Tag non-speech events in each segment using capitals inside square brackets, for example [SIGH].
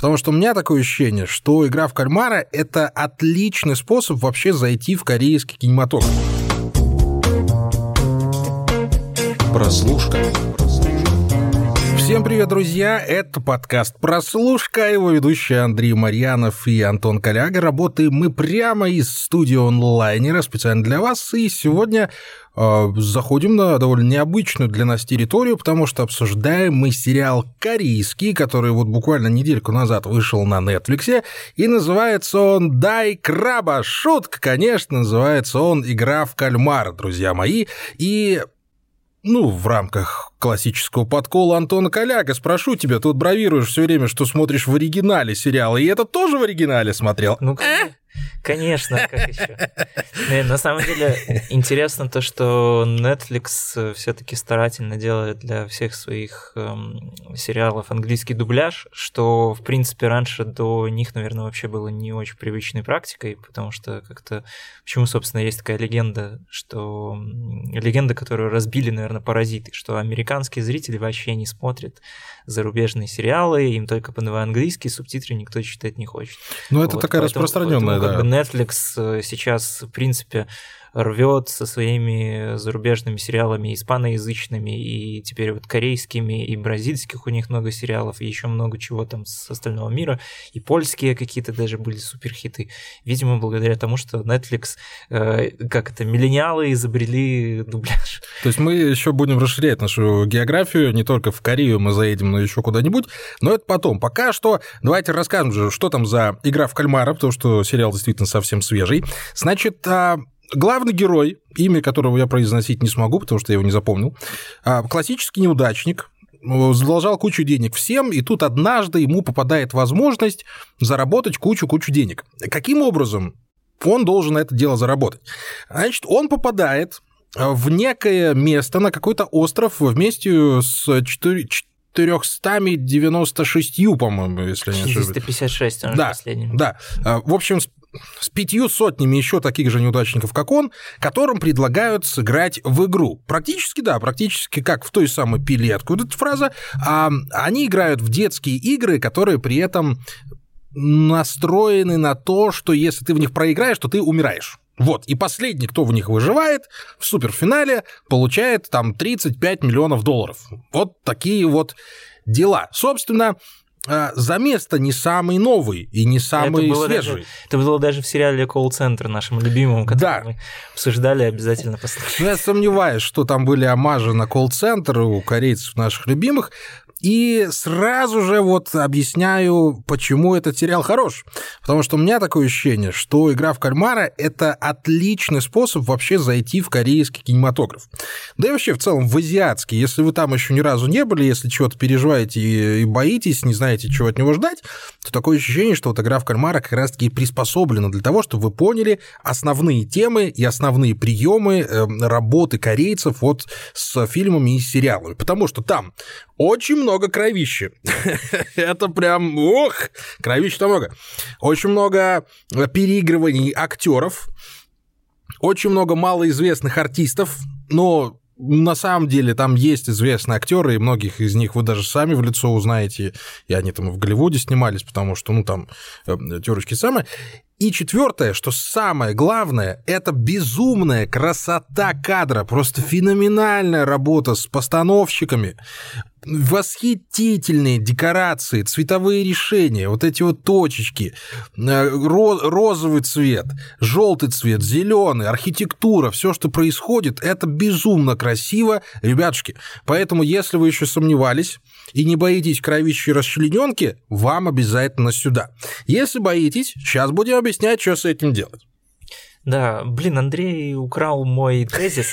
Потому что у меня такое ощущение, что игра в кальмара — это отличный способ вообще зайти в корейский кинематограф. Прослушка. Всем привет, друзья! Это подкаст «Прослушка», его ведущие Андрей Марьянов и Антон Коляга. Работаем мы прямо из студии онлайнера специально для вас. И сегодня э, заходим на довольно необычную для нас территорию, потому что обсуждаем мы сериал корейский, который вот буквально недельку назад вышел на Netflix, и называется он «Дай краба». Шутка, конечно, называется он «Игра в кальмар», друзья мои. И ну, в рамках классического подкола Антона Коляга, спрошу тебя, тут бравируешь все время, что смотришь в оригинале сериала, и это тоже в оригинале смотрел? Ну, Конечно, как еще. [LAUGHS] На самом деле интересно то, что Netflix все-таки старательно делает для всех своих эм, сериалов английский дубляж, что, в принципе, раньше до них, наверное, вообще было не очень привычной практикой, потому что как-то... Почему, собственно, есть такая легенда, что... Легенда, которую разбили, наверное, паразиты, что американские зрители вообще не смотрят зарубежные сериалы, им только подавая английский, субтитры никто читать не хочет. Ну, это вот, такая распространенная, да. Как бы Netflix э, сейчас, в принципе, рвет со своими зарубежными сериалами испаноязычными и теперь вот корейскими и бразильских у них много сериалов и еще много чего там с остального мира. И польские какие-то даже были суперхиты. Видимо благодаря тому что Netflix э, как это миллениалы изобрели дубляж. То есть мы еще будем расширять нашу географию. Не только в Корею мы заедем но еще куда-нибудь. Но это потом. Пока что давайте расскажем же что там за игра в кальмара потому что сериал действительно совсем свежий. Значит а, главный герой, имя которого я произносить не смогу, потому что я его не запомнил, а, классический неудачник, задолжал кучу денег всем, и тут однажды ему попадает возможность заработать кучу-кучу денег. Каким образом он должен это дело заработать? Значит, он попадает в некое место, на какой-то остров вместе с 496, по-моему, если не ошибаюсь. 456, он да, последний. Да, в общем, с пятью сотнями еще таких же неудачников, как он, которым предлагают сыграть в игру. Практически, да, практически как в той самой пиле, откуда эта фраза, а они играют в детские игры, которые при этом настроены на то, что если ты в них проиграешь, то ты умираешь. Вот, и последний, кто в них выживает, в суперфинале получает там 35 миллионов долларов. Вот такие вот дела. Собственно, замес-то не самый новый и не самый это было свежий. Даже, это было даже в сериале «Колл-центр» нашим любимым, который да. мы обсуждали, обязательно послушать. Я сомневаюсь, что там были омажи на колл-центр у корейцев наших любимых, и сразу же вот объясняю, почему этот сериал хорош. Потому что у меня такое ощущение, что игра в кальмара – это отличный способ вообще зайти в корейский кинематограф. Да и вообще в целом в азиатский. Если вы там еще ни разу не были, если чего-то переживаете и боитесь, не знаете, чего от него ждать, то такое ощущение, что вот игра в кальмара как раз-таки приспособлена для того, чтобы вы поняли основные темы и основные приемы эм, работы корейцев вот с фильмами и сериалами. Потому что там очень много кровищи. [LAUGHS] Это прям, ох, кровищи-то много. Очень много переигрываний актеров, очень много малоизвестных артистов, но на самом деле там есть известные актеры, и многих из них вы даже сами в лицо узнаете, и они там в Голливуде снимались, потому что, ну, там э, терочки самые. И четвертое, что самое главное, это безумная красота кадра, просто феноменальная работа с постановщиками, восхитительные декорации, цветовые решения, вот эти вот точечки, э, розовый цвет, желтый цвет, зеленый, архитектура, все, что происходит, это безумно красиво, ребятушки. Поэтому, если вы еще сомневались и не боитесь кровищей расчлененки, вам обязательно сюда. Если боитесь, сейчас будем объяснять, что с этим делать. Да, блин, Андрей украл мой тезис.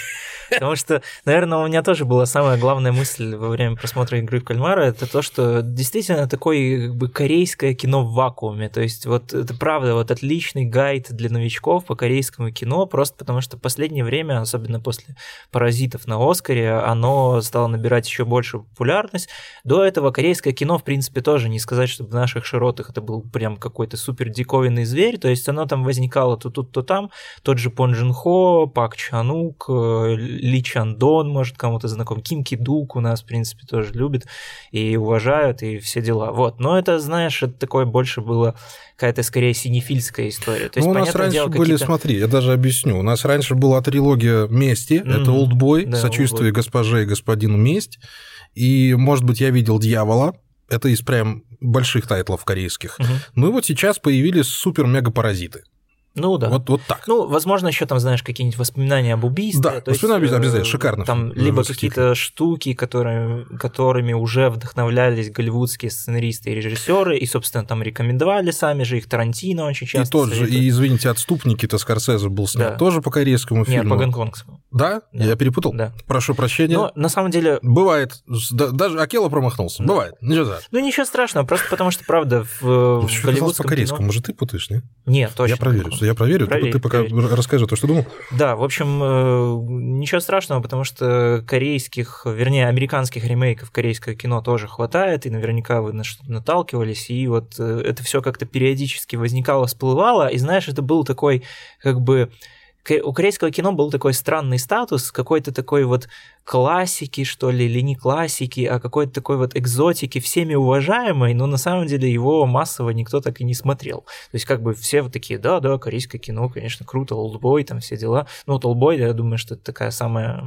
Потому что, наверное, у меня тоже была самая главная мысль во время просмотра игры в кальмара, это то, что действительно такое как бы корейское кино в вакууме. То есть вот это правда, вот отличный гайд для новичков по корейскому кино, просто потому что в последнее время, особенно после «Паразитов» на Оскаре, оно стало набирать еще больше популярность. До этого корейское кино, в принципе, тоже не сказать, что в наших широтах это был прям какой-то супер диковинный зверь, то есть оно там возникало то тут, то там. Тот же Пон Джин Хо, Пак Чанук, Ли Чандон, может, кому-то знаком, Ким Ки Дук у нас, в принципе, тоже любит и уважают, и все дела. Вот, но это, знаешь, это такое больше было какая-то скорее синефильская история. То есть, ну, у нас раньше дело, были, смотри, я даже объясню, у нас раньше была трилогия «Мести», mm-hmm. это «Олдбой», да, «Сочувствие Oldboy. госпоже и господину месть», и, может быть, я видел «Дьявола», это из прям больших тайтлов корейских. Угу. Ну и вот сейчас появились супер-мега-паразиты. Ну да. Вот, вот так. Ну, возможно, еще там, знаешь, какие-нибудь воспоминания об убийстве. Да, то воспоминания есть, обязательно, э, шикарно. Там либо какие-то штуки, которые, которыми уже вдохновлялись голливудские сценаристы и режиссеры, и, собственно, там рекомендовали сами же их Тарантино очень часто. И тот же, и, извините, «Отступники»-то Скорсезе был снят да. тоже по корейскому фильму. Нет, по гонконгскому. Да? да? Я перепутал? Да. Прошу прощения. Но на самом деле... Бывает. Даже Акела промахнулся. Да. Бывает. Ничего страшного. Ну, ничего страшного, просто потому что, правда, в, в голливудском по корейскому, кино... может, ты путаешь, не? Нет, точно. Я проверю. Я проверю. Проверь пока проверь. расскажи то, что думал. Да, в общем, э, ничего страшного, потому что корейских, вернее, американских ремейков корейского кино тоже хватает, и наверняка вы на что-то наталкивались, и вот э, это все как-то периодически возникало, всплывало, и знаешь, это был такой как бы у корейского кино был такой странный статус, какой-то такой вот классики, что ли, или не классики, а какой-то такой вот экзотики, всеми уважаемой, но на самом деле его массово никто так и не смотрел. То есть как бы все вот такие, да-да, корейское кино, конечно, круто, олдбой, там все дела. Ну вот олдбой, я думаю, что это такая самая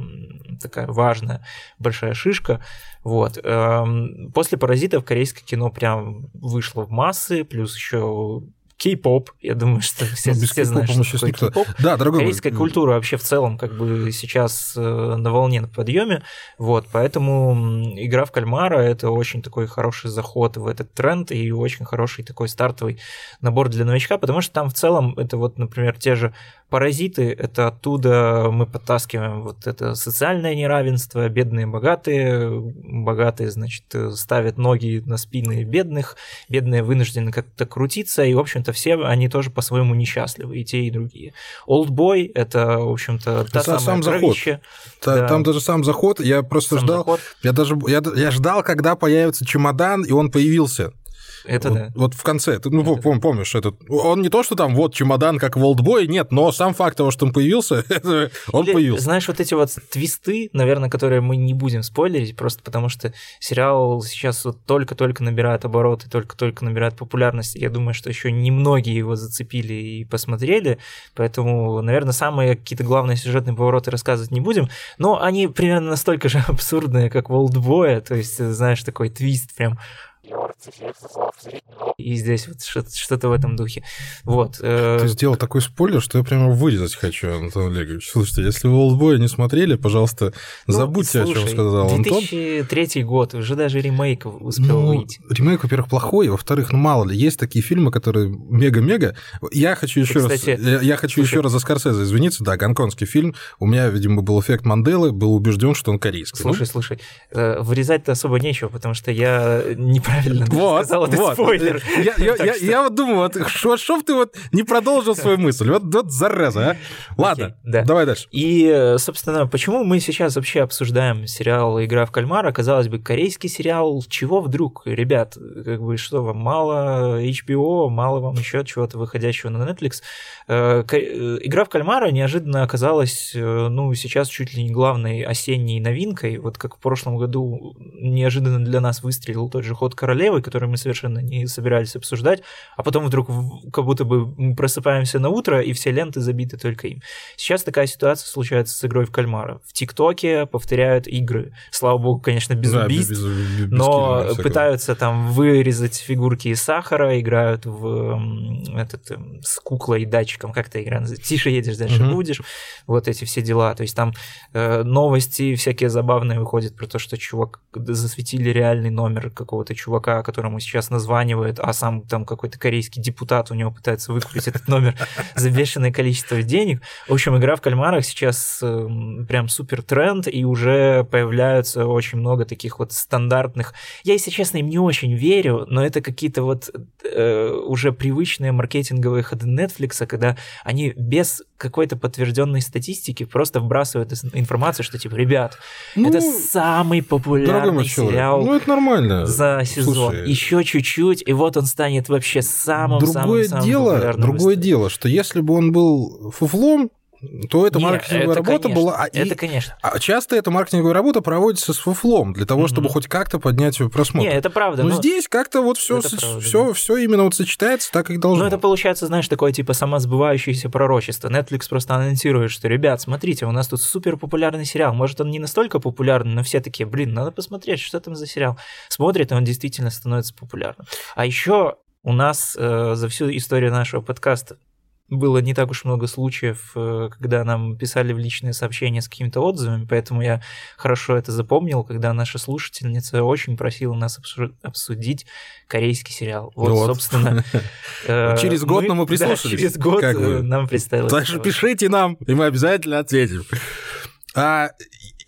такая важная большая шишка. Вот. Эм, после «Паразитов» корейское кино прям вышло в массы, плюс еще кей-поп. Я думаю, что все, ну, все знают, что такое никто... кей-поп. Да, дорогой Корейская культура вообще в целом как бы сейчас э, на волне, на подъеме. Вот, поэтому игра в кальмара – это очень такой хороший заход в этот тренд и очень хороший такой стартовый набор для новичка, потому что там в целом это вот, например, те же Паразиты – это оттуда мы подтаскиваем вот это социальное неравенство, бедные богатые, богатые, значит, ставят ноги на спины бедных, бедные вынуждены как-то крутиться, и, в общем-то, все они тоже по-своему несчастливы, и те, и другие. Олдбой – это, в общем-то, та самая сам заход. Да. Там даже сам заход, я просто сам ждал, заход. я даже я, я ждал, когда появится чемодан, и он появился. Это вот, да. Вот в конце, ты, ну, это... Пом, помнишь, этот, он не то, что там вот чемодан, как в Олдбой, нет, но сам факт того, что он появился, [LAUGHS] он Или, появился. Знаешь, вот эти вот твисты, наверное, которые мы не будем спойлерить, просто потому что сериал сейчас вот только-только набирает обороты, только-только набирает популярность. Я думаю, что еще немногие его зацепили и посмотрели, поэтому, наверное, самые какие-то главные сюжетные повороты рассказывать не будем, но они примерно настолько же [LAUGHS] абсурдные, как в Олдбое, то есть, знаешь, такой твист прям и здесь вот что-то в этом духе. Вот. Э, Ты сделал такой спойлер, что я прямо вырезать хочу, Антон Олегович. Слушайте, если вы «Олдбоя» не смотрели, пожалуйста, ну, забудьте, слушай, о чем сказал 2003 Антон. 2003 год, уже даже ремейк успел ну, выйти. Ремейк, во-первых, плохой, во-вторых, ну мало ли, есть такие фильмы, которые мега-мега. Я хочу еще раз, я, я хочу слушай, еще раз за Скорсезе извиниться. Да, гонконгский фильм. У меня, видимо, был эффект Манделы, был убежден, что он корейский. Слушай, ну? слушай, э, вырезать-то особо нечего, потому что я неправильно правильно вот, сказал, это вот. спойлер. Я, я, я, что... я вот думаю, вот, что, что ты вот не продолжил свою мысль? Вот, вот зараза, а? Ладно, okay, да. давай дальше. И, собственно, почему мы сейчас вообще обсуждаем сериал «Игра в кальмара»? Казалось бы, корейский сериал, чего вдруг, ребят? Как бы что вам, мало HBO, мало вам еще чего-то выходящего на Netflix? Э, э, «Игра в кальмара» неожиданно оказалась, э, ну, сейчас чуть ли не главной осенней новинкой. Вот как в прошлом году неожиданно для нас выстрелил тот же «Ход королевы», который мы совершенно не собирались обсуждать, а потом вдруг как будто бы мы просыпаемся на утро, и все ленты забиты только им. Сейчас такая ситуация случается с игрой в кальмара. В ТикТоке повторяют игры. Слава богу, конечно, без да, убийств, без, без, без но кино, пытаются там вырезать фигурки из сахара, играют в этот, эм, с куклой и датчиком, как то игра называется? Тише едешь, дальше угу. будешь. Вот эти все дела. То есть там э, новости всякие забавные выходят про то, что чувак засветили реальный номер какого-то чувака, которому сейчас названивает, а сам там какой-то корейский депутат у него пытается выкупить этот номер [LAUGHS] за бешеное количество денег. В общем, игра в кальмарах сейчас э, прям супер тренд, и уже появляются очень много таких вот стандартных. Я, если честно, им не очень верю, но это какие-то вот э, уже привычные маркетинговые ходы Netflix, когда они без какой-то подтвержденной статистики просто вбрасывают информацию, что типа, ребят, ну, это самый популярный сериал ну, это нормально. за сезон. Слушай, Еще чуть-чуть, и вот он станет вообще самым другое самым, дело, самым Другое дело, что если бы он был фуфлом, то эта Нет, маркетинговая это работа конечно, была... А, это, и, конечно. А часто эта маркетинговая работа проводится с фуфлом, для того, чтобы mm-hmm. хоть как-то поднять просмотр. Нет, это правда. Но, но здесь как-то вот все, все, все именно вот сочетается так, как должно. Ну, это получается, знаешь, такое типа самосбывающееся пророчество. Netflix просто анонсирует, что, ребят, смотрите, у нас тут супер популярный сериал. Может, он не настолько популярный, но все такие, блин, надо посмотреть, что там за сериал. Смотрит, и он действительно становится популярным. А еще у нас э, за всю историю нашего подкаста было не так уж много случаев, э, когда нам писали в личные сообщения с какими-то отзывами, поэтому я хорошо это запомнил, когда наша слушательница очень просила нас обсудить корейский сериал. Вот, вот. собственно. [LAUGHS] Э, через год нам мы [LAUGHS] прислушались. Через год э, нам представилось. Так что пишите нам, и мы обязательно ответим. А,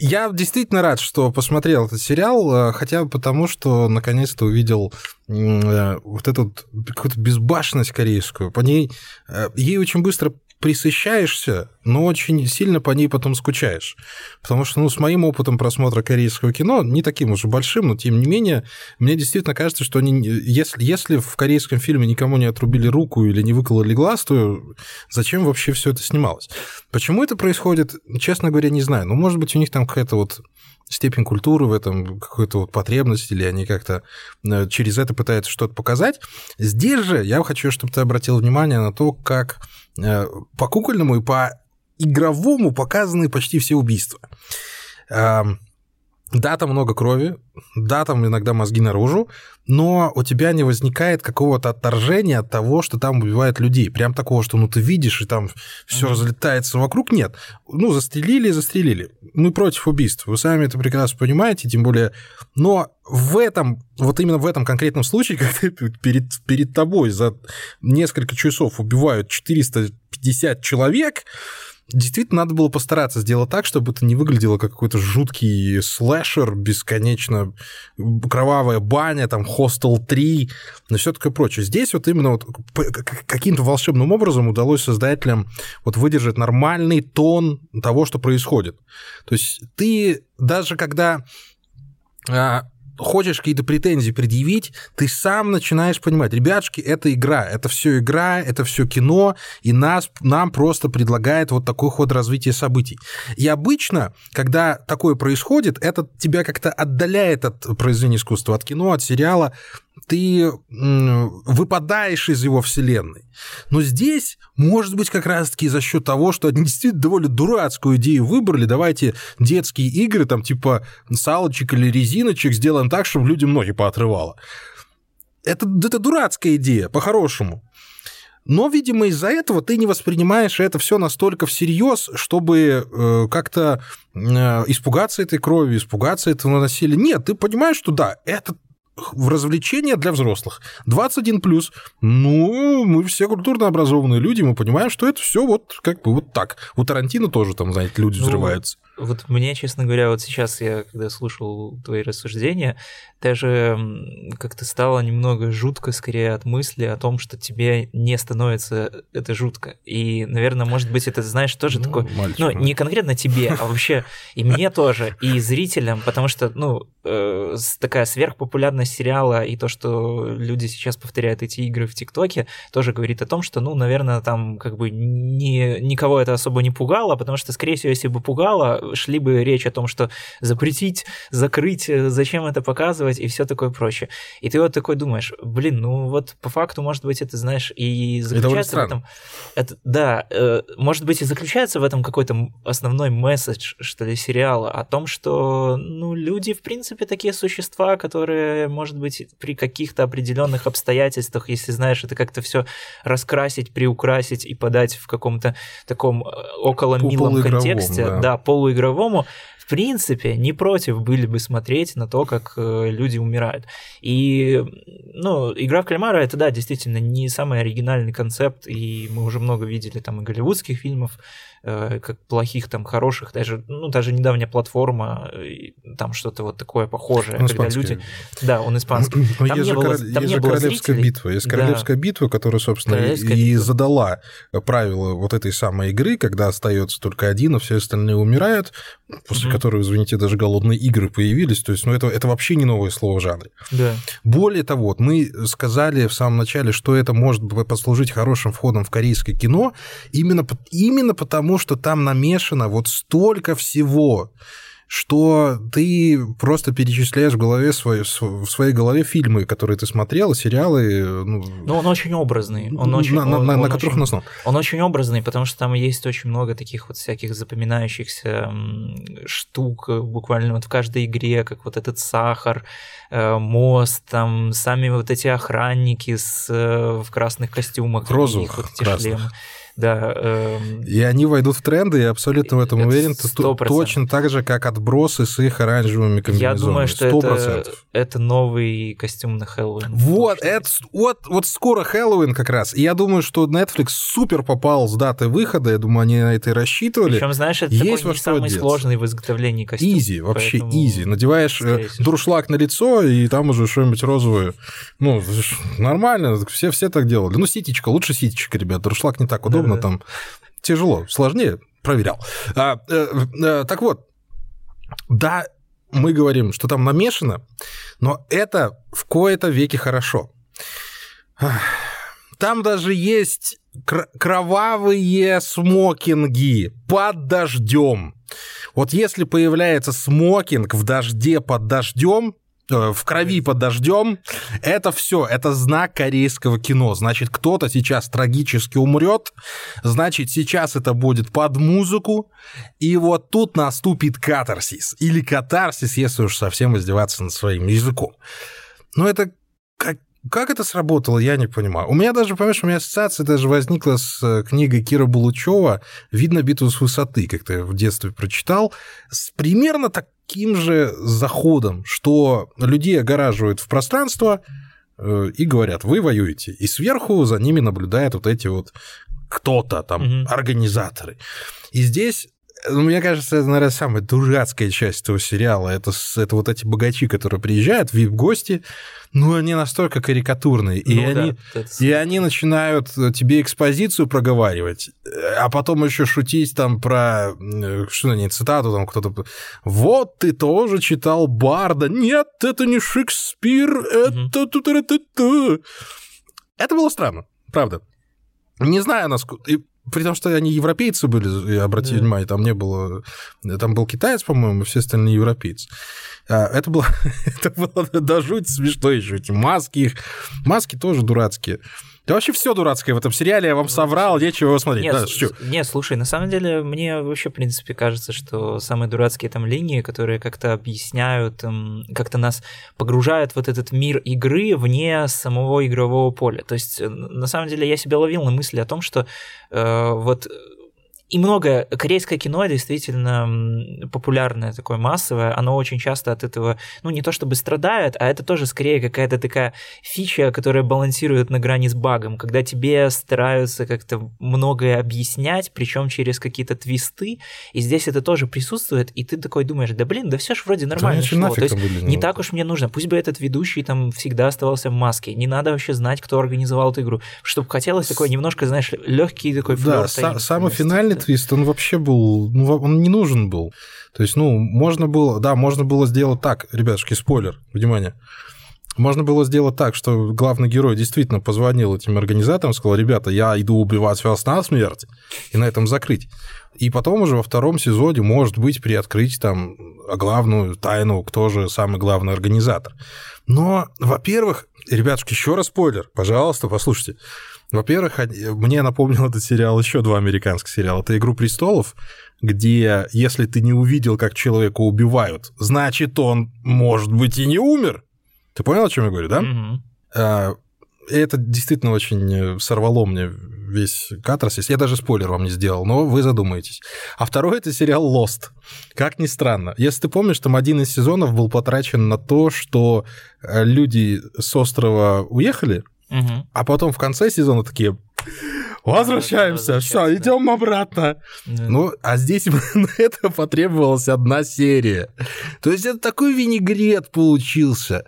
я действительно рад, что посмотрел этот сериал, хотя бы потому, что наконец-то увидел Э, вот эту какую-то безбашенность корейскую. По ней, э, ей очень быстро присыщаешься, но очень сильно по ней потом скучаешь. Потому что, ну, с моим опытом просмотра корейского кино, не таким уже большим, но тем не менее, мне действительно кажется, что они, если, если в корейском фильме никому не отрубили руку или не выкололи глаз, то зачем вообще все это снималось? Почему это происходит, честно говоря, не знаю. Ну, может быть, у них там какая-то вот степень культуры в этом, какую-то вот потребность, или они как-то э, через это пытаются что-то показать. Здесь же я хочу, чтобы ты обратил внимание на то, как э, по кукольному и по игровому показаны почти все убийства. Да, там много крови, да, там иногда мозги наружу, но у тебя не возникает какого-то отторжения от того, что там убивают людей. Прям такого, что ну ты видишь, и там все mm-hmm. разлетается вокруг. Нет. Ну, застрелили и застрелили. Мы против убийств. Вы сами это прекрасно понимаете, тем более. Но в этом, вот именно в этом конкретном случае, [LAUGHS] когда перед, перед тобой за несколько часов убивают 450 человек, действительно надо было постараться сделать так, чтобы это не выглядело как какой-то жуткий слэшер, бесконечно кровавая баня, там, Hostel 3, но все такое прочее. Здесь вот именно вот каким-то волшебным образом удалось создателям вот выдержать нормальный тон того, что происходит. То есть ты даже когда а, хочешь какие-то претензии предъявить, ты сам начинаешь понимать, ребятушки, это игра, это все игра, это все кино, и нас, нам просто предлагает вот такой ход развития событий. И обычно, когда такое происходит, это тебя как-то отдаляет от произведения искусства, от кино, от сериала, ты выпадаешь из его вселенной. Но здесь, может быть, как раз-таки за счет того, что они [LAUGHS] действительно довольно дурацкую идею выбрали, давайте детские игры, там типа салочек или резиночек сделаем так, чтобы людям ноги поотрывало. Это, это дурацкая идея, по-хорошему. Но, видимо, из-за этого ты не воспринимаешь это все настолько всерьез, чтобы э, как-то э, испугаться этой крови, испугаться этого насилия. Нет, ты понимаешь, что да, это в развлечения для взрослых. 21 плюс. Ну, мы все культурно образованные люди, мы понимаем, что это все вот как бы вот так. У Тарантино тоже там, знаете, люди ну, взрываются. Вот мне, честно говоря, вот сейчас я, когда слушал твои рассуждения, даже как-то стало немного жутко скорее от мысли о том, что тебе не становится это жутко. И, наверное, может быть, это, знаешь, тоже ну, такое... Мальчик, ну, не конкретно тебе, а вообще и мне тоже, и зрителям, потому что, ну, э, такая сверхпопулярность сериала и то, что люди сейчас повторяют эти игры в ТикТоке, тоже говорит о том, что, ну, наверное, там как бы не, никого это особо не пугало, потому что, скорее всего, если бы пугало, шли бы речь о том, что запретить, закрыть, э, зачем это показывать и все такое прочее. И ты вот такой думаешь, блин, ну вот по факту, может быть, это, знаешь, и заключается это в этом... Это, да, э, может быть, и заключается в этом какой-то основной месседж, что ли, сериала о том, что, ну, люди, в принципе, такие существа, которые, может быть, при каких-то определенных обстоятельствах, если, знаешь, это как-то все раскрасить, приукрасить и подать в каком-то таком э, около милом контексте, да, да полуигровому, в принципе, не против были бы смотреть на то, как э, люди умирают. И, ну, игра в кальмара это, да, действительно не самый оригинальный концепт, и мы уже много видели там и голливудских фильмов, Э, как плохих, там, хороших, даже, ну, даже недавняя платформа, там что-то вот такое похожее, он когда люди... Да, он испанский. [CLEARS THROAT] Там есть не было, король... там есть не было королевская зрителей. битва, есть королевская да. битва, которая, собственно, королевская и битва. задала правила вот этой самой игры, когда остается только один, а все остальные умирают, после угу. Которой, извините, даже голодные игры появились. То есть, ну, это, это вообще не новое слово в жанре. Да. Более того, вот мы сказали в самом начале, что это может послужить хорошим входом в корейское кино, именно, именно потому, что там намешано вот столько всего что ты просто перечисляешь в голове своей, в своей голове фильмы, которые ты смотрел, сериалы. Ну, ну он очень образный. Он очень, на, он, на, он на которых очень, он основан. Он очень образный, потому что там есть очень много таких вот всяких запоминающихся штук буквально вот в каждой игре, как вот этот сахар, э, мост, там сами вот эти охранники с, э, в красных костюмах. Розовых, вот эти красных. шлемы. Да, эм... И они войдут в тренды, я абсолютно в этом уверен. 100%. Точно так же, как отбросы с их оранжевыми комбинезонами. Я думаю, что 100%. это, это новый костюм на Хэллоуин. Вот, это, вот, вот скоро Хэллоуин как раз. И я думаю, что Netflix супер попал с даты выхода. Я думаю, они на это и рассчитывали. Причем, знаешь, это Есть такой не самый одеться. сложный в изготовлении костюм. Изи, вообще изи. Надеваешь э, дуршлаг на лицо, и там уже что-нибудь розовое. Ну, нормально, все, все так делали. Ну, ситечка, лучше ситечка, ребят. Дуршлаг не так удобно удобно, да, там тяжело, сложнее, проверял. А, э, э, так вот, да, мы говорим, что там намешано, но это в кои-то веке хорошо. Там даже есть кровавые смокинги под дождем. Вот если появляется смокинг в дожде под дождем, в крови под дождем. Это все, это знак корейского кино. Значит, кто-то сейчас трагически умрет, значит, сейчас это будет под музыку, и вот тут наступит катарсис. Или катарсис, если уж совсем издеваться над своим языком. Но это как, как это сработало, я не понимаю. У меня даже, понимаешь, у меня ассоциация даже возникла с э, книгой Кира Булучева «Видно битву с высоты», как-то в детстве прочитал, с примерно так, таким же заходом, что людей огораживают в пространство э, и говорят, вы воюете. И сверху за ними наблюдают вот эти вот кто-то там, угу. организаторы. И здесь ну, мне кажется, это, наверное, самая дурацкая часть этого сериала. Это, это вот эти богачи, которые приезжают в VIP-гости, ну, они настолько карикатурные. И, ну, они, да, и они начинают тебе экспозицию проговаривать, а потом еще шутить там про, что не цитату, там кто-то, вот ты тоже читал Барда. Нет, это не Шекспир, это... Угу. Это было странно, правда. Не знаю, насколько... При том, что они европейцы были, обратите да. внимание, там не было... Там был китаец, по-моему, все остальные европейцы. А, это было, [LAUGHS] это было до жути смешно еще, эти маски их. Маски тоже дурацкие. Да вообще все дурацкое в этом сериале, я вам соврал, нечего его смотреть. Нет, да, с- нет, слушай, на самом деле мне вообще, в принципе, кажется, что самые дурацкие там линии, которые как-то объясняют, как-то нас погружают в вот этот мир игры вне самого игрового поля. То есть, на самом деле, я себя ловил на мысли о том, что э, вот и многое. Корейское кино действительно популярное, такое массовое, оно очень часто от этого, ну, не то чтобы страдает, а это тоже скорее какая-то такая фича, которая балансирует на грани с багом, когда тебе стараются как-то многое объяснять, причем через какие-то твисты, и здесь это тоже присутствует, и ты такой думаешь, да блин, да все ж вроде нормально да, шло. То есть не так уж мне нужно, пусть бы этот ведущий там всегда оставался в маске, не надо вообще знать, кто организовал эту игру, чтобы хотелось такой немножко, знаешь, легкий такой Да, самый финальный твист, он вообще был, ну, он не нужен был. То есть, ну, можно было, да, можно было сделать так, ребятушки, спойлер, внимание. Можно было сделать так, что главный герой действительно позвонил этим организаторам, сказал, ребята, я иду убивать вас на смерть, и на этом закрыть. И потом уже во втором сезоне, может быть, приоткрыть там главную тайну, кто же самый главный организатор. Но, во-первых, ребятушки, еще раз спойлер, пожалуйста, послушайте. Во-первых, мне напомнил этот сериал еще два американских сериала. Это «Игру престолов», где если ты не увидел, как человека убивают, значит, он, может быть, и не умер. Ты понял, о чем я говорю, да? Mm-hmm. Это действительно очень э, сорвало мне весь катарсис. Я даже спойлер вам не сделал, но вы задумаетесь. А второй это сериал Lost. Как ни странно. Если ты помнишь, там один из сезонов был потрачен на то, что э, люди с острова уехали, Угу. А потом в конце сезона такие, возвращаемся, все, идем обратно. Да. Ну, а здесь [LAUGHS] на это потребовалась одна серия. То есть это такой винегрет получился.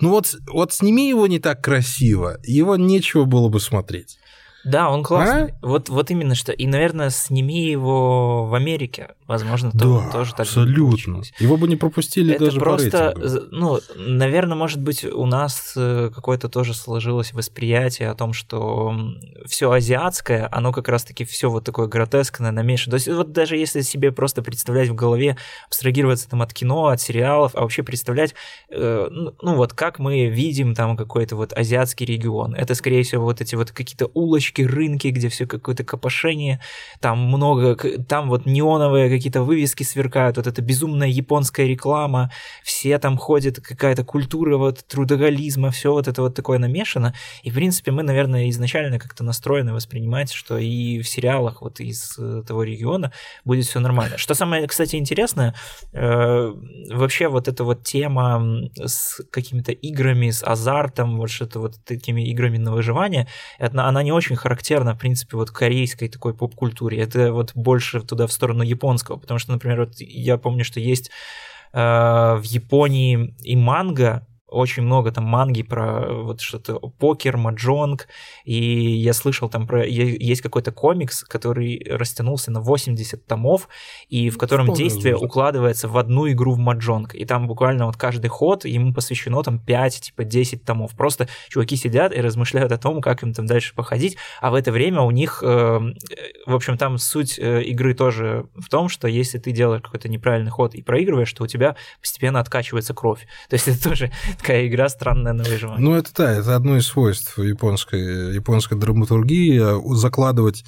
Ну вот, вот сними его не так красиво, его нечего было бы смотреть. Да, он классный. А? Вот, вот именно что. И, наверное, сними его в Америке. Возможно, да, то, тоже так абсолютно. Его бы не пропустили это даже просто, по рейтингу. ну, наверное, может быть, у нас э, какое-то тоже сложилось восприятие о том, что все азиатское, оно как раз-таки все вот такое гротескное, намешано. То есть вот даже если себе просто представлять в голове, абстрагироваться там от кино, от сериалов, а вообще представлять, э, ну, ну вот как мы видим там какой-то вот азиатский регион. Это, скорее всего, вот эти вот какие-то улочки, рынки, где все какое-то копошение, там много, там вот неоновые какие-то вывески сверкают, вот эта безумная японская реклама, все там ходят, какая-то культура вот трудоголизма, все вот это вот такое намешано. И, в принципе, мы, наверное, изначально как-то настроены воспринимать, что и в сериалах вот из э, того региона будет все нормально. Что самое, кстати, интересное, э, вообще вот эта вот тема с какими-то играми, с азартом, вот что-то вот такими играми на выживание, это, она не очень характерна, в принципе, вот корейской такой поп-культуре. Это вот больше туда в сторону японского, потому что, например, вот я помню, что есть э, в Японии и манга, очень много там манги про вот что-то покер, маджонг, и я слышал там про... Есть какой-то комикс, который растянулся на 80 томов, и в котором Вполне действие возможно. укладывается в одну игру в маджонг, и там буквально вот каждый ход, ему посвящено там 5, типа 10 томов. Просто чуваки сидят и размышляют о том, как им там дальше походить, а в это время у них, э, в общем, там суть э, игры тоже в том, что если ты делаешь какой-то неправильный ход и проигрываешь, то у тебя постепенно откачивается кровь. [LAUGHS] То есть это тоже такая игра странная на выживание. Ну, это да, это одно из свойств японской, японской драматургии э, закладывать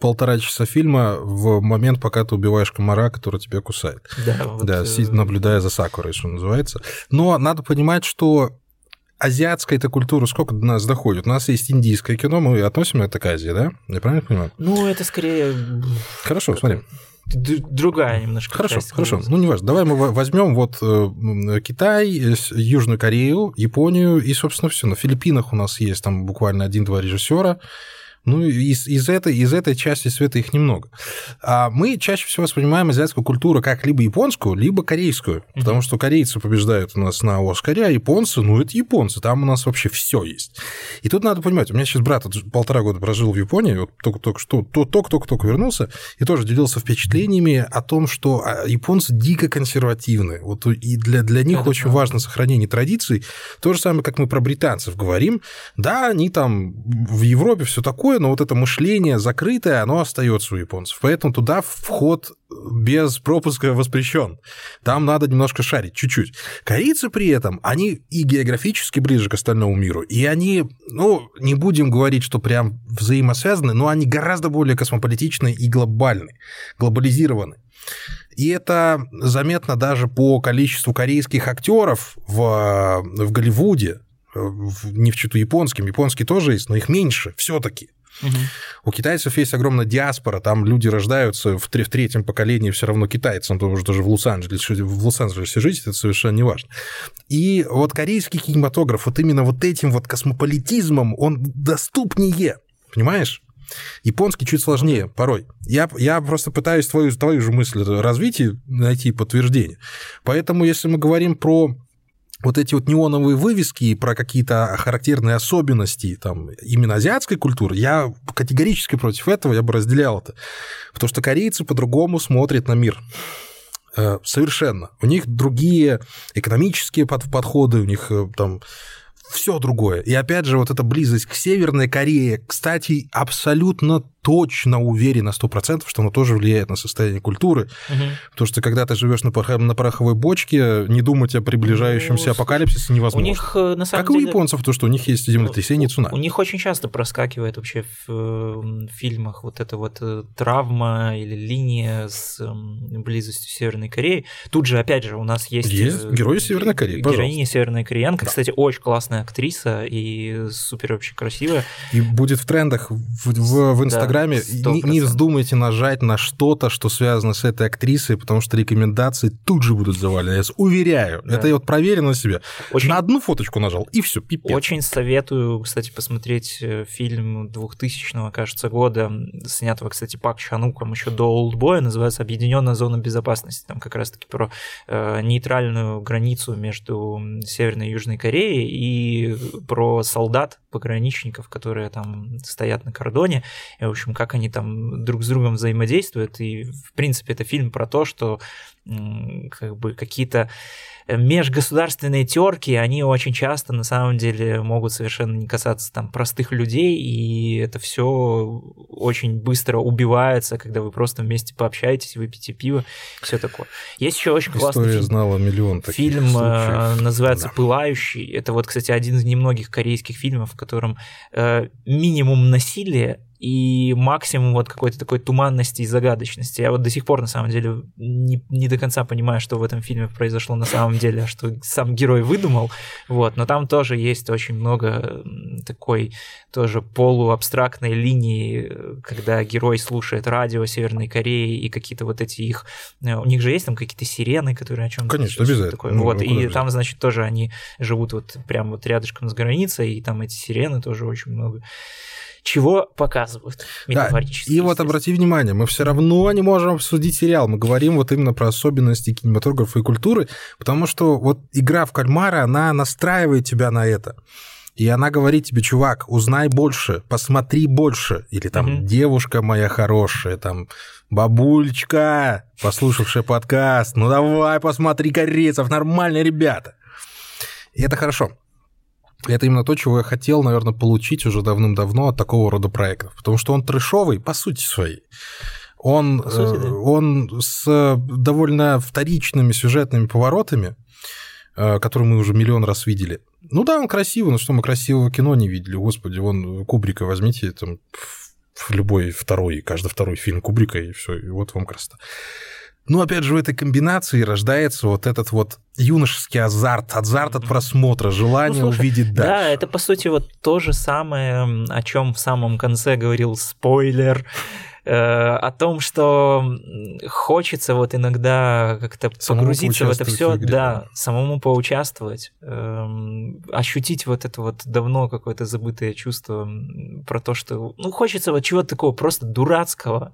полтора часа фильма в момент, пока ты убиваешь комара, который тебя кусает. Да, вот... да э, наблюдая за Сакурой, что называется. Но надо понимать, что азиатская эта культура сколько до нас доходит? У нас есть индийское кино, мы относим это к Азии, да? Я правильно понимаю? Ну, это скорее... Хорошо, смотри другая немножко. Хорошо, часть, хорошо. Ну, не важно. Давай мы возьмем вот э, Китай, Южную Корею, Японию и, собственно, все. На Филиппинах у нас есть там буквально один-два режиссера. Ну, из, из, этой, из этой части света их немного. А мы чаще всего воспринимаем азиатскую культуру как либо японскую, либо корейскую. Mm-hmm. Потому что корейцы побеждают у нас на Оскаре, а японцы, ну, это японцы, там у нас вообще все есть. И тут надо понимать, у меня сейчас брат полтора года прожил в Японии, вот только, только что, только-только вернулся, и тоже делился впечатлениями о том, что а, японцы дико консервативны. Вот и для, для них это очень правда. важно сохранение традиций. То же самое, как мы про британцев говорим. Да, они там в Европе все такое, такое, но вот это мышление закрытое, оно остается у японцев. Поэтому туда вход без пропуска воспрещен. Там надо немножко шарить, чуть-чуть. Корейцы при этом, они и географически ближе к остальному миру, и они, ну, не будем говорить, что прям взаимосвязаны, но они гораздо более космополитичны и глобальны, глобализированы. И это заметно даже по количеству корейских актеров в, в Голливуде, не в читу японским, японские тоже есть, но их меньше все-таки. Угу. У китайцев есть огромная диаспора, там люди рождаются в, в третьем поколении все равно китайцам, потому что даже в Лос-Анджелесе, в Лос-Анджелесе жить, это совершенно не важно. И вот корейский кинематограф вот именно вот этим вот космополитизмом, он доступнее, понимаешь? Японский чуть сложнее порой. Я, я просто пытаюсь твою, твою же мысль развить и найти подтверждение. Поэтому, если мы говорим про вот эти вот неоновые вывески про какие-то характерные особенности там, именно азиатской культуры, я категорически против этого, я бы разделял это. Потому что корейцы по-другому смотрят на мир. Э, совершенно. У них другие экономические подходы, у них э, там все другое. И опять же, вот эта близость к Северной Корее, кстати, абсолютно точно уверен на 100%, что оно тоже влияет на состояние культуры. Угу. Потому что когда ты живешь на, порох... на пороховой бочке, не думать о приближающемся ну, апокалипсисе невозможно. У них, э, на самом как деле... у японцев, то, что у них есть землетрясение и цунами. У них очень часто проскакивает вообще в, в фильмах вот эта вот э, травма или линия с близостью Северной Кореи. Тут же, опять же, у нас есть... Есть э, герои Северной Кореи, Героиня Северной Кореянка. Да. Кстати, очень классная актриса и супер вообще красивая. И будет в трендах в, в, в Инстаграме Инстаграме, не, не вздумайте нажать на что-то, что связано с этой актрисой, потому что рекомендации тут же будут завалены. Я уверяю. Да. Это я вот проверил на себе. Очень... На одну фоточку нажал, и все, пипец. Очень советую, кстати, посмотреть э, фильм 2000 кажется, года, снятого, кстати, Пак Чануком еще до Олдбоя, называется «Объединенная зона безопасности». Там как раз-таки про э, нейтральную границу между Северной и Южной Кореей и про солдат, пограничников, которые там стоят на кордоне. И, в общем, общем, как они там друг с другом взаимодействуют. И, в принципе, это фильм про то, что как бы какие-то межгосударственные терки, они очень часто на самом деле могут совершенно не касаться там простых людей, и это все очень быстро убивается, когда вы просто вместе пообщаетесь, выпьете пиво, все такое. Есть еще очень История классный фильм. знала миллион таких Фильм э, случаев. называется да. «Пылающий». Это вот, кстати, один из немногих корейских фильмов, в котором э, минимум насилия и максимум вот какой-то такой туманности и загадочности. Я вот до сих пор, на самом деле, не, не до конца понимаю, что в этом фильме произошло на самом деле, а что сам герой выдумал, вот, но там тоже есть очень много такой тоже полуабстрактной линии, когда герой слушает радио Северной Кореи и какие-то вот эти их... Э, у них же есть там какие-то сирены, которые о чем Конечно, обязательно. Такое. Ну, вот, и там, значит, тоже они живут вот прям вот рядышком с границей, и там эти сирены тоже очень много чего показывают метафорически. Да, и вот обрати внимание, мы все равно не можем обсудить сериал. Мы говорим вот именно про особенности кинематографа и культуры, потому что вот игра в кальмара, она настраивает тебя на это. И она говорит тебе, чувак, узнай больше, посмотри больше. Или там, mm-hmm. девушка моя хорошая, там, бабулечка, послушавшая подкаст, ну давай посмотри корейцев, нормальные ребята. И это хорошо. Это именно то, чего я хотел, наверное, получить уже давным-давно от такого рода проектов. Потому что он трешовый, по сути своей. Он, сути, да. Э, он с довольно вторичными сюжетными поворотами, э, которые мы уже миллион раз видели. Ну да, он красивый, но что мы красивого кино не видели? Господи, вон Кубрика возьмите, там, в любой второй, каждый второй фильм Кубрика, и все, и вот вам красота. Ну, опять же, в этой комбинации рождается вот этот вот юношеский азарт, азарт от просмотра, желание ну, слушай, увидеть дальше. Да, это, по сути, вот то же самое, о чем в самом конце говорил спойлер, э, о том, что хочется вот иногда как-то погрузиться в это все, да, самому поучаствовать, э, ощутить вот это вот давно какое-то забытое чувство про то, что, ну, хочется вот чего-то такого просто дурацкого,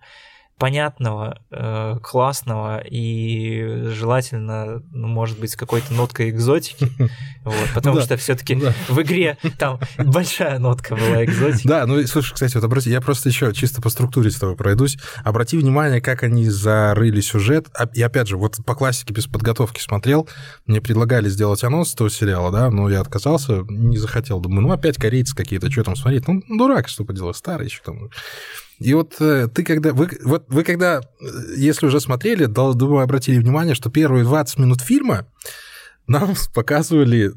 понятного, э, классного и желательно, ну, может быть, с какой-то ноткой экзотики. [LAUGHS] Вот, потому что все-таки да. в игре там большая нотка была экзотики. Да, ну слушай, кстати, вот обрати, я просто еще чисто по структуре с тобой пройдусь. Обрати внимание, как они зарыли сюжет. А, и опять же, вот по классике без подготовки смотрел, мне предлагали сделать анонс этого сериала, да, но я отказался, не захотел. Думаю, ну опять корейцы какие-то, что там смотреть? Ну, дурак, что поделать, старый еще там. И вот э, ты когда... Вы, вот вы когда, э, если уже смотрели, думаю, обратили внимание, что первые 20 минут фильма нам [LAUGHS] показывали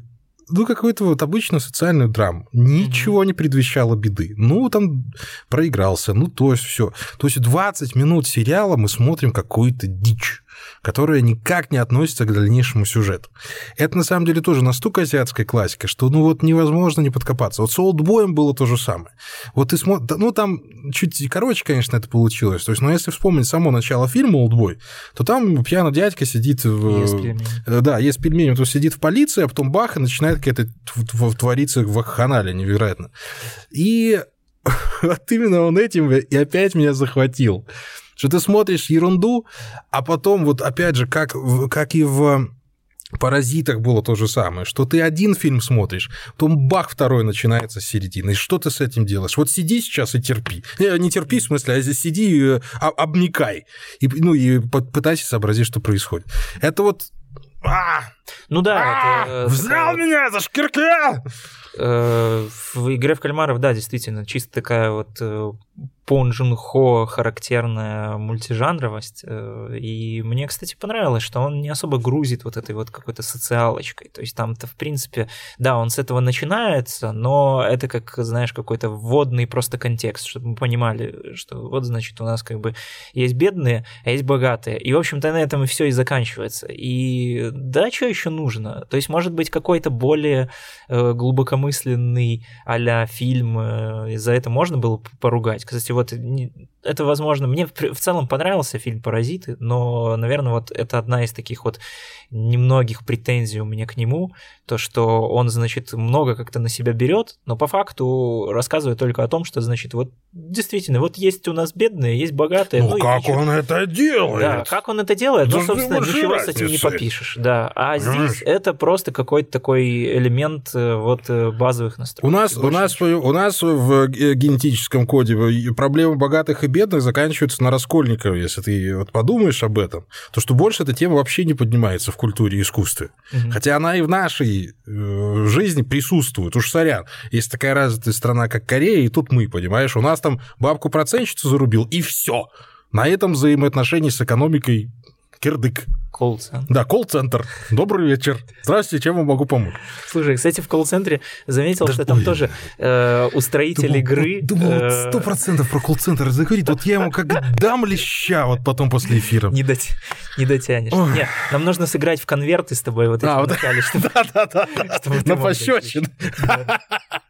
ну, какую-то вот обычную социальную драму. Ничего mm-hmm. не предвещало беды. Ну, там проигрался, ну, то есть все. То есть 20 минут сериала мы смотрим какую-то дичь которая никак не относится к дальнейшему сюжету. Это на самом деле тоже настолько азиатская классика, что ну вот невозможно не подкопаться. Вот с Олдбоем было то же самое. Вот ты смотришь, ну там чуть короче, конечно, это получилось. То есть, но если вспомнить само начало фильма Олдбой, то там пьяный дядька сидит в... Есть пельмени. Э, да, есть пельмени, то сидит в полиции, а потом бах, и начинает какая-то твориться в ханале невероятно. И [LAUGHS] вот именно он этим и опять меня захватил что ты смотришь ерунду, а потом вот опять же, как, как и в «Паразитах» было то же самое, что ты один фильм смотришь, потом бах, второй начинается с середины, и что ты с этим делаешь? Вот сиди сейчас и терпи. Не, не терпи, в смысле, а сиди и э, обникай, и, ну, и пытайся сообразить, что происходит. Это вот... А! Ну да, а! это... Взял меня за шкирка! Э, в игре в кальмаров, да, действительно, чисто такая вот э, Пон Джун Хо характерная мультижанровость. Э, и мне, кстати, понравилось, что он не особо грузит вот этой вот какой-то социалочкой. То есть там-то, в принципе, да, он с этого начинается, но это как, знаешь, какой-то вводный просто контекст, чтобы мы понимали, что вот, значит, у нас как бы есть бедные, а есть богатые. И, в общем-то, на этом и все и заканчивается. И да, что еще нужно? То есть, может быть, какой-то более глубокомысленный а фильм, и за это можно было поругать. Кстати, вот это, возможно, мне в целом понравился фильм «Паразиты», но, наверное, вот это одна из таких вот немногих претензий у меня к нему, то, что он, значит, много как-то на себя берет, но по факту рассказывает только о том, что, значит, вот действительно, вот есть у нас бедные, есть богатые. Ну, ну как он это делает? Да, как он это делает, ну, собственно, ничего с этим не попишешь, да. А Понимаешь? здесь это просто какой-то такой элемент э, вот э, базовых настроек. У нас, у нас, у нас в генетическом коде проблемы богатых и бедных заканчиваются на Раскольникове, если ты вот подумаешь об этом, то что больше эта тема вообще не поднимается в культуре и искусстве. Угу. Хотя она и в нашей э, жизни присутствует. Уж сорян. Есть такая развитая страна, как Корея, и тут мы, понимаешь, у нас там бабку-процентщицу зарубил, и все. На этом взаимоотношения с экономикой кирдык. Колл-центр. Да, колл-центр. Добрый вечер. Здравствуйте, чем я могу помочь? Слушай, кстати, в колл-центре заметил, да, что там ой. тоже э, устроитель думал, игры... Думал, э, сто процентов про колл-центр заговорит. Вот я ему как дам леща вот потом после эфира. Не, дот... не дотянешь. Ой. Нет, нам нужно сыграть в конверты с тобой вот а, вот... [LAUGHS] начале, чтобы... Да-да-да, [LAUGHS] на пощечину.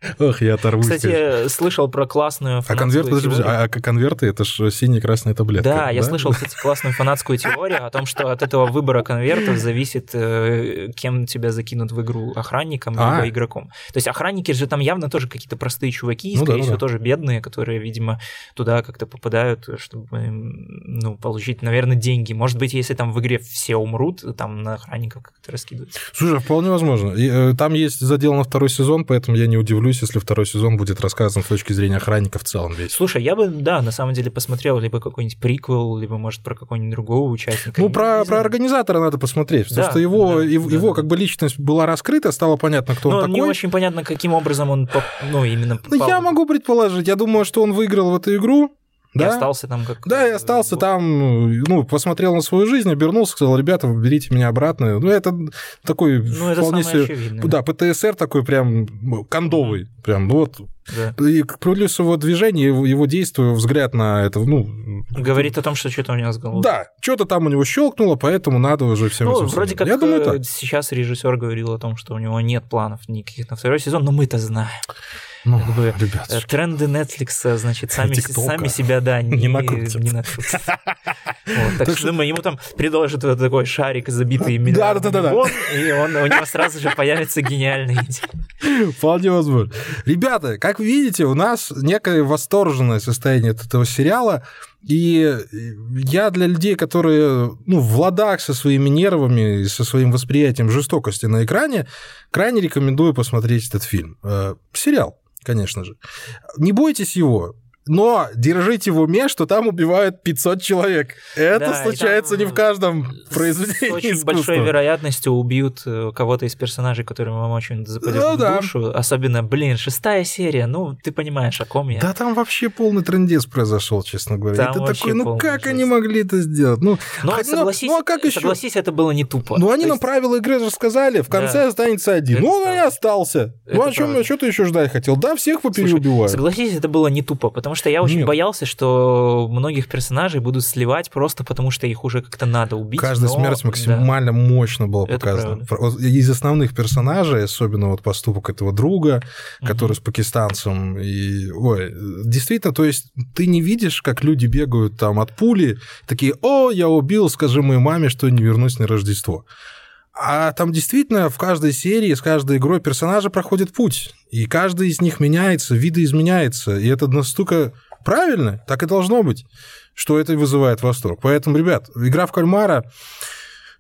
[LAUGHS] Ох, я оторвусь. Кстати, слышал про классную А конверты, подожди, а конверты это же синяя красная таблетка. Да, я слышал, кстати, классную фанатскую теорию о том, что от этого выбора конвертов зависит, э, кем тебя закинут в игру охранником а. либо игроком. То есть охранники же там явно тоже какие-то простые чуваки, ну, скорее да, всего, да. тоже бедные, которые, видимо, туда как-то попадают, чтобы ну, получить, наверное, деньги. Может быть, если там в игре все умрут, там на охранников как-то раскидываются. Слушай, вполне возможно. Э, там есть задел на второй сезон, поэтому я не удивлюсь, если второй сезон будет рассказан с точки зрения охранника в целом весь. Слушай, я бы, да, на самом деле посмотрел либо какой-нибудь приквел, либо, может, про какого-нибудь другого участника. Ну, про, про организатора надо посмотреть, потому да, что его, да, его да. как бы личность была раскрыта, стало понятно, кто Но он такой. не очень понятно, каким образом он, ну, именно попал. Ну, я могу предположить, я думаю, что он выиграл в эту игру, да? И остался там как... Да, я остался там, ну, посмотрел на свою жизнь, обернулся, сказал, ребята, берите меня обратно. Ну, это такой ну, это вполне себе... Да, ПТСР такой прям кондовый, прям, ну вот. Да. И плюс его движение, его, его действие, взгляд на это, ну... Говорит о том, что что-то у него с головой. Да, что-то там у него щелкнуло, поэтому надо уже всем Ну, вроде как я думаю, так. сейчас режиссер говорил о том, что у него нет планов никаких на второй сезон, но мы-то знаем. Ну, как бы, ребят, э, тренды Netflix, значит, сами, сами себя, да, [LAUGHS] не, не накрутят. Не накрутят. [LAUGHS] Вот, так, так что, думаю, ему там предложат вот такой шарик, забитый да, да, да, да. и он, у него сразу же появится гениальная идея. [LAUGHS] Вполне возможно. Ребята, как вы видите, у нас некое восторженное состояние от этого сериала. И я для людей, которые ну, в ладах со своими нервами и со своим восприятием жестокости на экране, крайне рекомендую посмотреть этот фильм. Э, сериал конечно же. Не бойтесь его. Но держите в уме, что там убивают 500 человек. Это да, случается не в каждом произведении С очень искусства. большой вероятностью убьют э, кого-то из персонажей, которые вам очень западет ну, в да. душу. Особенно, блин, шестая серия, ну, ты понимаешь, о ком я. Да там вообще полный трендец произошел, честно говоря. Там это такой, ну как жесть. они могли это сделать? Ну, но хоть, согласись, ну, а как еще? согласись, это было не тупо. Ну, они есть... нам правила игры рассказали, в конце да. останется один. Это ну, он и остался. Это ну, а чем, что ты еще ждать хотел? Да, всех попереубивают. Согласись, это было не тупо, потому что я очень Нет. боялся, что многих персонажей будут сливать просто потому, что их уже как-то надо убить. Каждая но... смерть максимально да. мощно была Это показана. Правда. Из основных персонажей, особенно вот поступок этого друга, угу. который с пакистанцем, и, ой, действительно, то есть ты не видишь, как люди бегают там от пули, такие, о, я убил, скажи моей маме, что не вернусь на Рождество. А там действительно в каждой серии, с каждой игрой персонажи проходят путь. И каждый из них меняется, видоизменяется. И это настолько правильно, так и должно быть, что это вызывает восторг. Поэтому, ребят, игра в кальмара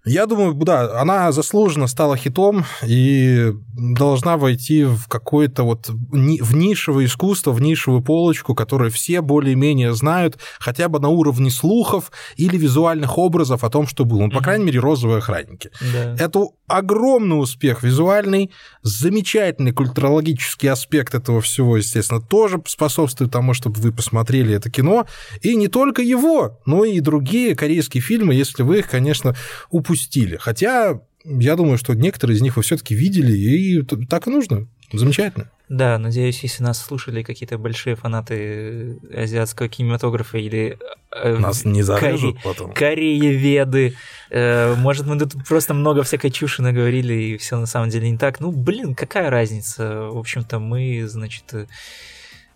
я думаю, да, она заслуженно стала хитом и должна войти в какое-то вот в нишевое искусство, в нишевую полочку, которую все более-менее знают, хотя бы на уровне слухов или визуальных образов о том, что было. Ну, по крайней мере, розовые охранники. Да. Это огромный успех визуальный, замечательный культурологический аспект этого всего, естественно, тоже способствует тому, чтобы вы посмотрели это кино. И не только его, но и другие корейские фильмы, если вы их, конечно, упустили упустили. Хотя я думаю, что некоторые из них вы все-таки видели, и так и нужно. Замечательно. Да, надеюсь, если нас слушали какие-то большие фанаты азиатского кинематографа или э, нас не зарежут Коре... потом. Корееведы, э, может, мы тут просто много всякой чуши наговорили, и все на самом деле не так. Ну, блин, какая разница? В общем-то, мы, значит,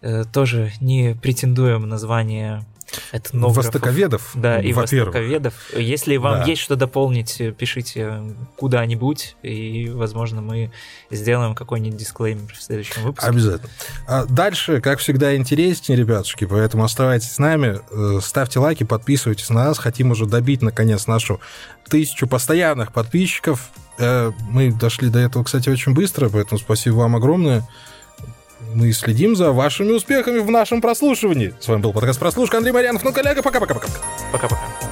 э, тоже не претендуем на звание этнографов. Востоковедов, Да, и востоковедов. Если вам да. есть что дополнить, пишите куда-нибудь, и, возможно, мы сделаем какой-нибудь дисклеймер в следующем выпуске. Обязательно. А дальше, как всегда, интереснее, ребятушки, поэтому оставайтесь с нами, э, ставьте лайки, подписывайтесь на нас. Хотим уже добить, наконец, нашу тысячу постоянных подписчиков. Э, мы дошли до этого, кстати, очень быстро, поэтому спасибо вам огромное мы следим за вашими успехами в нашем прослушивании. С вами был подкаст «Прослушка» Андрей Марьянов. Ну, коллега, пока-пока-пока. Пока-пока.